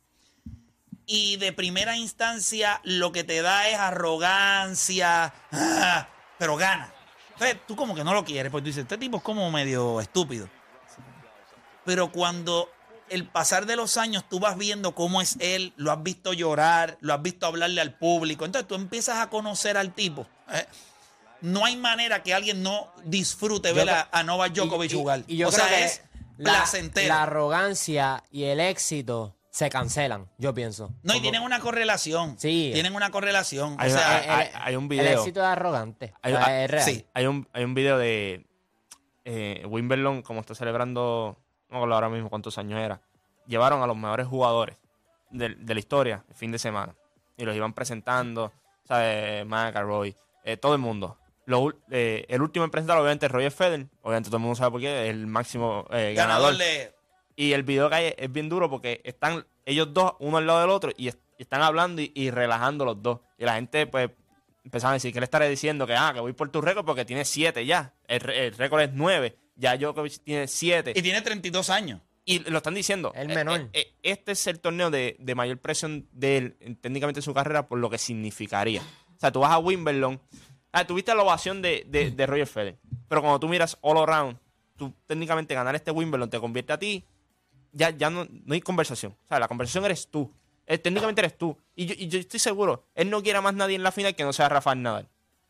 Speaker 2: y de primera instancia lo que te da es arrogancia, ah, pero gana. Entonces tú como que no lo quieres, porque tú dices, este tipo es como medio estúpido. Pero cuando el pasar de los años tú vas viendo cómo es él, lo has visto llorar, lo has visto hablarle al público, entonces tú empiezas a conocer al tipo. ¿eh? No hay manera que alguien no disfrute ver a, a Novak Djokovic
Speaker 5: Y- y-
Speaker 2: jugar.
Speaker 5: y yo
Speaker 2: o
Speaker 5: creo
Speaker 2: sea,
Speaker 5: que
Speaker 2: es
Speaker 5: la,
Speaker 2: placentero.
Speaker 5: la arrogancia y el éxito se cancelan, yo pienso.
Speaker 2: no, y
Speaker 5: Como-
Speaker 2: tienen una correlación.
Speaker 5: Sí.
Speaker 2: Tienen una correlación.
Speaker 4: Hay
Speaker 2: o sea,
Speaker 4: hay- hay- hay un
Speaker 5: El
Speaker 4: video.
Speaker 5: éxito es arrogante.
Speaker 4: Hay-
Speaker 5: es real.
Speaker 2: sí.
Speaker 4: Hay un, hay un video de eh, Wimbledon, como está celebrando, no me acuerdo ahora mismo cuántos años era. Llevaron a los mejores jugadores de, de la historia el fin de semana. Y los iban presentando, ¿sabes? McElroy, eh, todo el mundo. Lo eh, el último en presentar, obviamente, es Roger Federer. Obviamente todo el mundo sabe por qué, es el máximo eh,
Speaker 2: ganador.
Speaker 4: Y el video que hay es bien duro porque están ellos dos, uno al lado del otro, y, es- y están hablando y, y relajando los dos. Y la gente, pues, empezaron a decir que le estaré diciendo que, ah, que voy por tu récord porque tiene siete ya. El, el récord es nueve. Ya Djokovic tiene siete.
Speaker 2: Y tiene 32 años.
Speaker 4: Y lo están diciendo.
Speaker 5: El
Speaker 4: eh,
Speaker 5: menor.
Speaker 4: eh, eh, este es el torneo de, de mayor presión de él, en- técnicamente en su carrera, por lo que significaría. O sea, tú vas a Wimbledon. Ah, tuviste la ovación de, de, de Roger Federer. Pero cuando tú miras all around, tú técnicamente ganar este Wimbledon te convierte a ti. Ya, ya no, no hay conversación. O sea, la conversación eres tú. Eh, técnicamente eres tú. Y yo, y yo estoy seguro, él no quiere a más nadie en la final que no sea Rafael Nadal.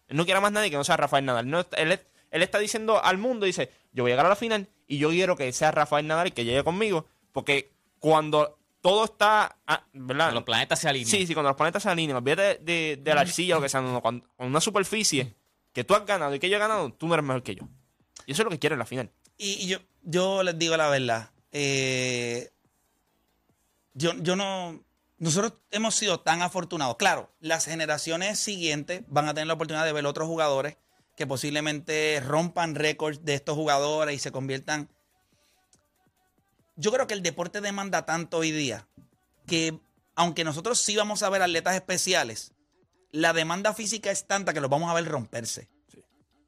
Speaker 4: Él no quiere a más nadie que no sea Rafael Nadal. No, él, es- él está diciendo al mundo, dice, yo voy a llegar a la final y yo quiero que sea Rafael Nadal el que llegue conmigo, porque cuando todo está, ah, ¿verdad?
Speaker 3: Que los planetas se alinean.
Speaker 4: Sí, sí, cuando los planetas se alinean, olvídate de, de- de la arcilla o lo que sea, no, no, cuando- con una superficie que tú has ganado y que yo he ganado, tú no eres mejor que yo. Y eso es lo que quiere en la final.
Speaker 2: Y, y yo, yo les digo la verdad. eh, yo, yo no. Nosotros hemos sido tan afortunados. Claro, las generaciones siguientes van a tener la oportunidad de ver otros jugadores que posiblemente rompan récords de estos jugadores y se conviertan. Yo creo que el deporte demanda tanto hoy día que, aunque nosotros sí vamos a ver atletas especiales, la demanda física es tanta que los vamos a ver romperse.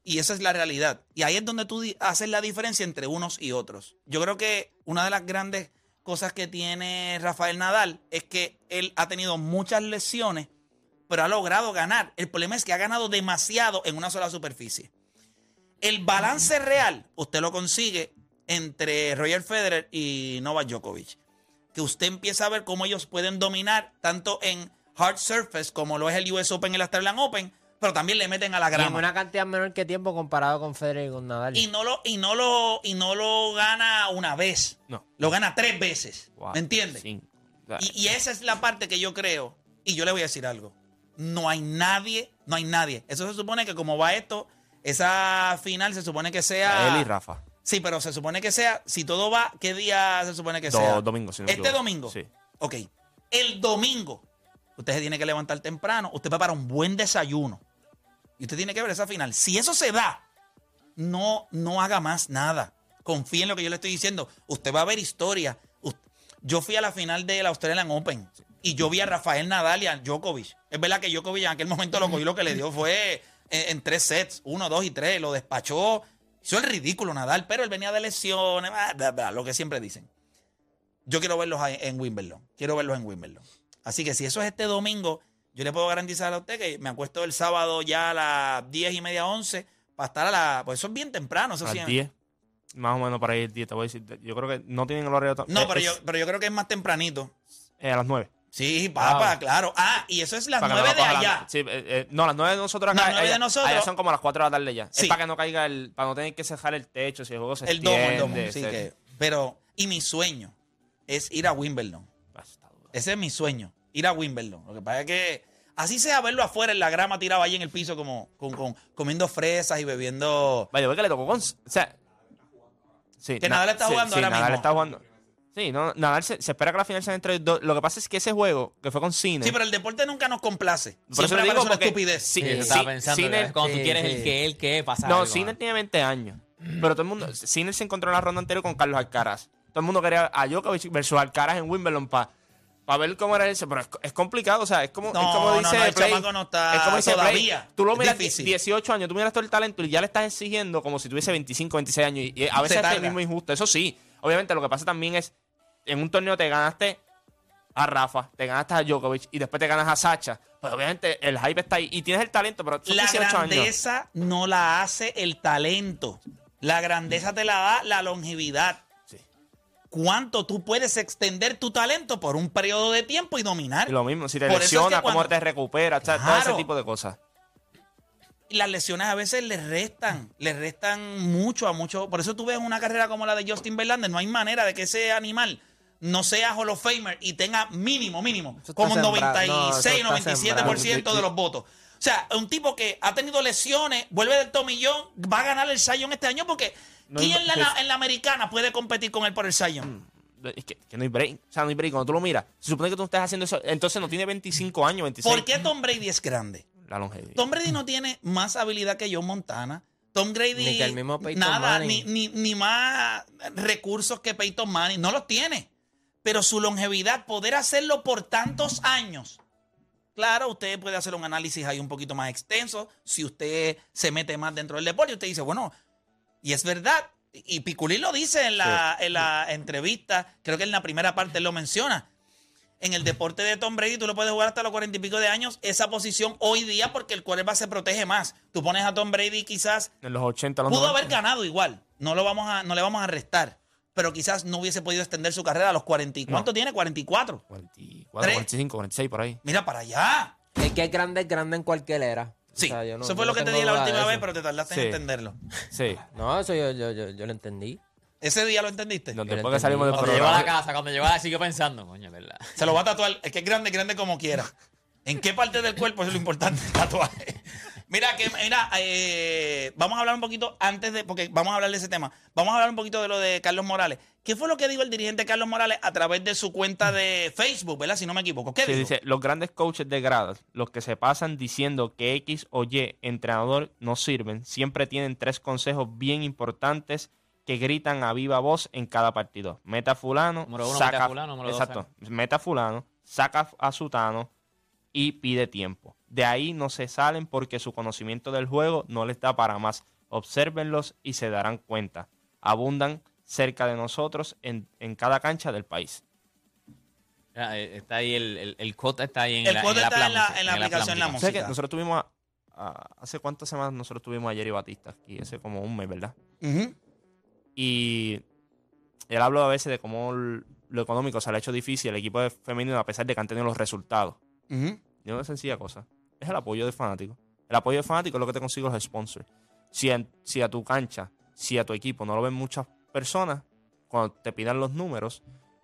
Speaker 2: Y esa es la realidad. Y ahí es donde tú haces la diferencia entre unos y otros. Yo creo que una de las grandes cosas que tiene Rafael Nadal es que él ha tenido muchas lesiones, pero ha logrado ganar. El problema es que ha ganado demasiado en una sola superficie. El balance real usted lo consigue entre Roger Federer y Novak Djokovic. Que usted empieza a ver cómo ellos pueden dominar tanto en hard surface como lo es el US Open y el Australian Open, pero también le meten a la
Speaker 5: Y en
Speaker 2: grama.
Speaker 5: una cantidad menor que tiempo comparado con Federer y con Nadal.
Speaker 2: Y no lo, y no lo, y no lo gana una vez.
Speaker 4: No.
Speaker 2: Lo gana tres veces.
Speaker 4: Wow,
Speaker 2: ¿Me entiendes? Y, y esa es la parte que yo creo. Y yo le voy a decir algo. No hay nadie, no hay nadie. Eso se supone que como va esto, esa final se supone que sea.
Speaker 4: él y Rafa.
Speaker 2: Sí, pero se supone que sea, si todo va, ¿qué día se supone que
Speaker 4: Do-
Speaker 2: sea?
Speaker 4: domingo, si no
Speaker 2: Este
Speaker 4: equivoco.
Speaker 2: domingo.
Speaker 4: Sí.
Speaker 2: Ok. El domingo, usted se tiene que levantar temprano, usted prepara un buen desayuno. Y usted tiene que ver esa final. Si eso se da, no, no haga más nada. Confíe en lo que yo le estoy diciendo. Usted va a ver historia. Yo fui a la final del Australian Open y yo vi a Rafael Nadal y a Djokovic. Es verdad que Djokovic en aquel momento lo cogió lo que le dio fue en, en tres sets, uno, dos y tres. Lo despachó. Hizo el ridículo Nadal, pero él venía de lesiones, bla, bla, bla, lo que siempre dicen. Yo quiero verlos en Wimbledon. Quiero verlos en Wimbledon. Así que si eso es este domingo, yo le puedo garantizar a usted que me acuesto el sábado ya a las 10 y media, 11, para estar a la. Pues eso es bien temprano, eso
Speaker 4: A
Speaker 2: sí.
Speaker 4: las 10. Más o menos para ir 10, te voy a decir. Yo creo que no tienen el horario.
Speaker 2: No,
Speaker 4: eh,
Speaker 2: pero
Speaker 4: es-
Speaker 2: yo, pero yo creo que es más tempranito.
Speaker 4: eh, a las 9.
Speaker 2: Sí, papá, claro. Ah, y eso es las
Speaker 4: no
Speaker 2: 9
Speaker 4: lo
Speaker 2: de
Speaker 4: la-
Speaker 2: allá.
Speaker 4: sí, eh, eh, no, las 9 de nosotros acá.
Speaker 2: Las nueve de
Speaker 4: allá-
Speaker 2: nosotros.
Speaker 4: allá son como las 4 de la tarde ya.
Speaker 2: Sí.
Speaker 4: Es para que no caiga el. Para no tener que cejar el techo si el juego se
Speaker 2: El domo, el domo. Sí, que, pero, y mi sueño es ir a Wimbledon. Ese es mi sueño, ir a Wimbledon. Lo que pasa es que así sea verlo afuera en la grama tirado ahí en el piso como con, con- comiendo fresas y bebiendo.
Speaker 4: Vaya, ve que le tocó con. O sea. Sí,
Speaker 2: Que Nadal está jugando
Speaker 4: sí,
Speaker 2: ahora
Speaker 4: Nadal
Speaker 2: mismo.
Speaker 4: está jugando. Sí, no, Nadal se, se espera que la final sea entre dos. Lo que pasa es que ese juego, que fue con Cine.
Speaker 2: Sí, pero el deporte nunca nos complace.
Speaker 4: Por eso
Speaker 2: Siempre
Speaker 4: le digo
Speaker 2: una estupidez.
Speaker 4: Sí,
Speaker 3: Sí, eso
Speaker 4: sí,
Speaker 3: estaba pensando.
Speaker 4: Sinner-
Speaker 3: que cuando
Speaker 5: sí,
Speaker 3: tú quieres
Speaker 5: sí.
Speaker 3: el que, el que, pasa
Speaker 4: No, Sinner
Speaker 3: ¿no?
Speaker 4: tiene 20 años. Pero todo el mundo. Sinner se encontró en la ronda anterior con Carlos Alcaraz. Todo el mundo quería a Djokovic versus Alcaraz en Wimbledon para ver cómo era ese. Pero es, es complicado, o sea, es como, es
Speaker 2: No,
Speaker 4: como
Speaker 2: no,
Speaker 4: dice
Speaker 2: no, el
Speaker 4: Play.
Speaker 2: chamaco no está
Speaker 4: es como dice
Speaker 2: todavía.
Speaker 4: Play. Tú lo miras
Speaker 2: difícil.
Speaker 4: 18 años, tú miras todo el talento y ya le estás exigiendo como si tuviese 25, 26 años. Y, y a veces es el mismo injusto. Eso sí, obviamente lo que pasa también es. En un torneo te ganaste a Rafa, te ganaste a Djokovic y después te ganas a Sacha. Pues obviamente el hype está ahí. Y tienes el talento, pero son
Speaker 2: La
Speaker 4: 18 años.
Speaker 2: grandeza no la hace el talento. La grandeza te la da la longevidad. ¿Cuánto tú puedes extender tu talento por un periodo de tiempo y dominar?
Speaker 4: Y lo mismo, si te
Speaker 2: Por eso es que
Speaker 4: lesionas, cómo te recuperas, todo ese tipo de cosas.
Speaker 2: Las lesiones a veces les restan, les restan mucho a mucho. Por eso tú ves una carrera como la de Justin Verlander, no hay manera de que ese animal no sea Hall of Famer y tenga mínimo, mínimo, como un
Speaker 5: sembrado.
Speaker 2: 96,
Speaker 5: No, eso está
Speaker 2: 97% de
Speaker 4: sembrado.
Speaker 2: los votos. O sea, un tipo que ha tenido lesiones, vuelve del tomillón, va a ganar el Sayón este año porque
Speaker 4: No
Speaker 2: ¿quién en la, en la americana puede competir con él por el Sayón?
Speaker 4: Es que, que no hay break. O sea, no hay break. Cuando tú lo miras, se supone que tú estás haciendo eso. Entonces no tiene 25 años, 26.
Speaker 2: ¿Por qué Tom Brady es grande?
Speaker 4: La longevidad.
Speaker 2: Tom Brady no tiene más habilidad que John Montana. Tom Brady.
Speaker 5: Ni que el mismo Peyton
Speaker 2: Nada, ni, ni, ni más recursos que Peyton Manning. No los tiene. Pero su longevidad, poder hacerlo por tantos años. Claro, usted puede hacer un análisis ahí un poquito más extenso. Si usted se mete más dentro del deporte, usted dice, bueno, y es verdad. Y Piculín lo dice en la, en la entrevista, creo que en la primera parte él lo menciona. En el deporte de Tom Brady tú lo puedes jugar hasta los cuarenta y pico de años, esa posición hoy día porque el quarterback se protege más. Tú pones a Tom Brady quizás
Speaker 4: En los 80, los
Speaker 2: pudo
Speaker 4: 90.
Speaker 2: haber ganado igual, no, lo vamos a, no le vamos a restar, pero quizás no hubiese podido extender su carrera a los 40. y- ¿Cuánto tiene? 44.
Speaker 4: 44,
Speaker 2: Tres.
Speaker 4: 45, 46 por ahí.
Speaker 2: Mira para allá.
Speaker 5: El que es grande es grande en cualquier era.
Speaker 2: Sí,
Speaker 5: O sea, yo no-
Speaker 2: eso
Speaker 5: yo
Speaker 2: fue
Speaker 5: no
Speaker 2: lo que te
Speaker 5: tengo
Speaker 2: dije la
Speaker 5: duda de
Speaker 2: última
Speaker 5: eso.
Speaker 2: vez, pero te tardaste
Speaker 4: Sí.
Speaker 2: en entenderlo.
Speaker 4: Sí.
Speaker 5: No, eso yo, yo, yo, yo lo entendí.
Speaker 2: Ese día lo entendiste.
Speaker 4: No, después que salimos del
Speaker 3: Cuando llegó a la
Speaker 4: programa.
Speaker 3: casa, cuando llegó a la siguió pensando, coño, ¿verdad?
Speaker 2: Se lo va a tatuar. Es que es grande, grande como quiera. ¿En qué parte del cuerpo es lo importante el tatuaje? Mira, que, mira, eh, vamos a hablar un poquito antes de, porque vamos a hablar de ese tema. Vamos a hablar un poquito de lo de Carlos Morales. ¿Qué fue lo que dijo el dirigente Carlos Morales a través de su cuenta de Facebook, ¿verdad? Si no me equivoco. ¿Qué
Speaker 4: Sí,
Speaker 2: dijo?
Speaker 4: dice, los grandes coaches de gradas, los que se pasan diciendo que X o Y entrenador no sirven, siempre tienen tres consejos bien importantes que gritan a viva voz en cada partido. Meta a fulano,
Speaker 3: Número uno,
Speaker 4: saca,
Speaker 3: meta a fulano, número dos,
Speaker 4: exacto, meta a fulano, saca a sutano y pide tiempo. De ahí no se salen porque su conocimiento del juego no les da para más. Obsérvenlos y se darán cuenta. Abundan cerca de nosotros en, en cada cancha del país.
Speaker 3: Ya, eh, Está ahí el, el, el quote está ahí en
Speaker 2: El
Speaker 3: la,
Speaker 2: quote
Speaker 3: en la
Speaker 2: está en la-
Speaker 3: plan-
Speaker 2: en la aplicación, en la
Speaker 3: plan-
Speaker 2: música.
Speaker 4: Nosotros tuvimos a- a- hace cuántas semanas nosotros tuvimos a Jerry Batista aquí, hace como un mes, ¿verdad? Y él habló a veces de cómo lo económico se le ha hecho difícil al equipo de femenino a pesar de que han tenido los resultados. Y una sencilla cosa, es el apoyo del fanático. El apoyo del fanático es lo que te consigue los sponsors. Si, en- si a tu cancha, si a tu equipo no lo ven muchas personas, cuando te pidan los números,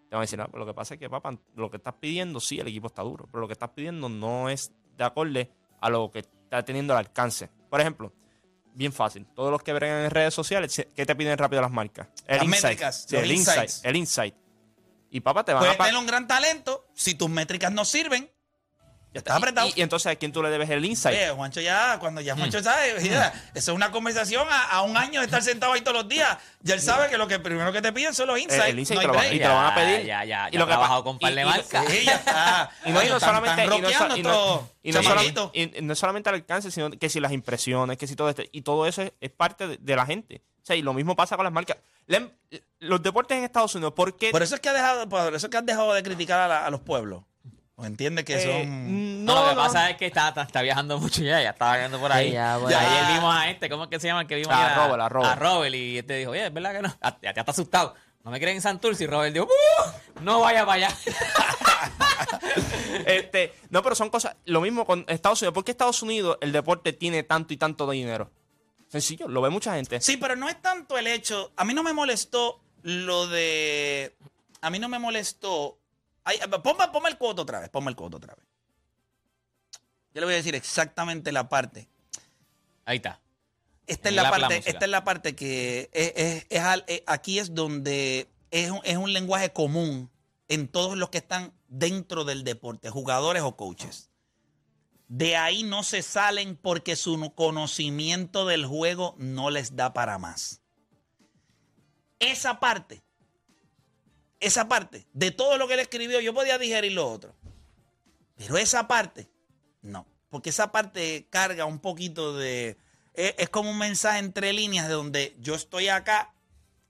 Speaker 4: te van a decir, ah, pero lo que pasa es que, papá, lo que estás pidiendo, sí, el equipo está duro, pero lo que estás pidiendo no es de acorde a lo que está teniendo al alcance. Por ejemplo, bien fácil, todos los que bregan en redes sociales, ¿qué te piden rápido las marcas? El
Speaker 2: Las
Speaker 4: insight.
Speaker 2: métricas,
Speaker 4: Sí, el insight. El insight. Y papá, te van
Speaker 2: Puedes
Speaker 4: a pagar.
Speaker 2: tener un gran talento, si tus métricas no sirven, ya estás apretado.
Speaker 4: Y, y entonces, ¿a quién tú le debes el insight?
Speaker 2: Oye, Juancho ya, cuando ya Juancho sabe, mira, eso es una conversación a, a un año de estar sentado ahí todos los días. Ya él sabe que lo que primero que te piden son los insights.
Speaker 4: el insight
Speaker 2: no hay
Speaker 4: te lo va-
Speaker 2: break.
Speaker 4: y te lo van a pedir.
Speaker 3: Ya, ya,
Speaker 4: Y
Speaker 3: ya.
Speaker 4: lo
Speaker 3: ha
Speaker 4: que pa-
Speaker 3: trabajado con par de
Speaker 4: y- y-
Speaker 3: marcas.
Speaker 2: Sí, ya está.
Speaker 4: Y no, y solamente, y no, y no- y solamente- y no solamente al alcance, sino que si las impresiones, que si todo esto, y todo eso es, es parte de, de la gente. O sea, y lo mismo pasa con las marcas. Le- los deportes en Estados Unidos, ¿por qué?
Speaker 2: Por eso es que, ha dejado, por eso es que has dejado de criticar a, la- a los pueblos. O entiende que
Speaker 4: Eh,
Speaker 2: son...
Speaker 3: No, lo que
Speaker 4: no.
Speaker 3: pata es que está, está, está viajando mucho ya, ya estaba viajando por ahí.
Speaker 5: Sí, ya, bueno.
Speaker 3: Y ayer vimos a este, ¿cómo es que se llama? El que vimos
Speaker 4: A
Speaker 3: ayer?
Speaker 4: Robert, a Robert.
Speaker 3: A Robert, y este dijo, oye, es verdad que no. Ya, ya está asustado. No me creen en Santurce. Y Robert dijo, "Uh, no vaya para allá.
Speaker 4: Este, no, pero son cosas. Lo mismo con Estados Unidos. ¿Por qué Estados Unidos el deporte tiene tanto y tanto dinero? Sencillo, lo ve mucha gente.
Speaker 2: Sí, pero no es tanto el hecho. A mí no me molestó lo de. A mí no me molestó. Ay, ponme, ponme el coto otra vez. Ponme el coto otra vez. Yo le voy a decir exactamente la parte.
Speaker 3: Ahí está.
Speaker 2: Esta es la, parte, esta es la parte que es, es- es al- eh, aquí es donde un, es un lenguaje común en todos los que están dentro del deporte, jugadores o coaches. De ahí no se salen porque su conocimiento del juego no les da para más. Esa parte, esa parte, de todo lo que él escribió, yo podía digerir lo otro. Pero esa parte, no. Porque esa parte carga un poquito de... Es, es como un mensaje entre líneas de donde yo estoy acá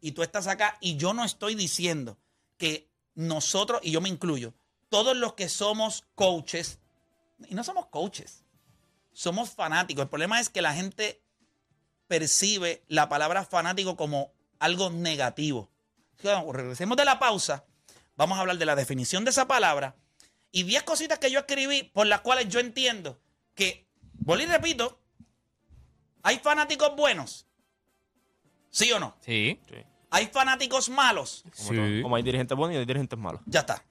Speaker 2: y tú estás acá y yo no estoy diciendo que nosotros, y yo me incluyo, todos los que somos coaches, y no somos coaches, somos fanáticos. El problema es que la gente percibe la palabra fanático como algo negativo. Regresemos de la pausa, vamos a hablar de la definición de esa palabra y 10 cositas que yo escribí por las cuales yo entiendo que, volví y repito, hay fanáticos buenos. ¿Sí o no?
Speaker 3: Sí.
Speaker 4: Sí.
Speaker 2: Hay fanáticos malos.
Speaker 4: Todo. Como hay dirigentes buenos y hay dirigentes malos.
Speaker 2: Ya está.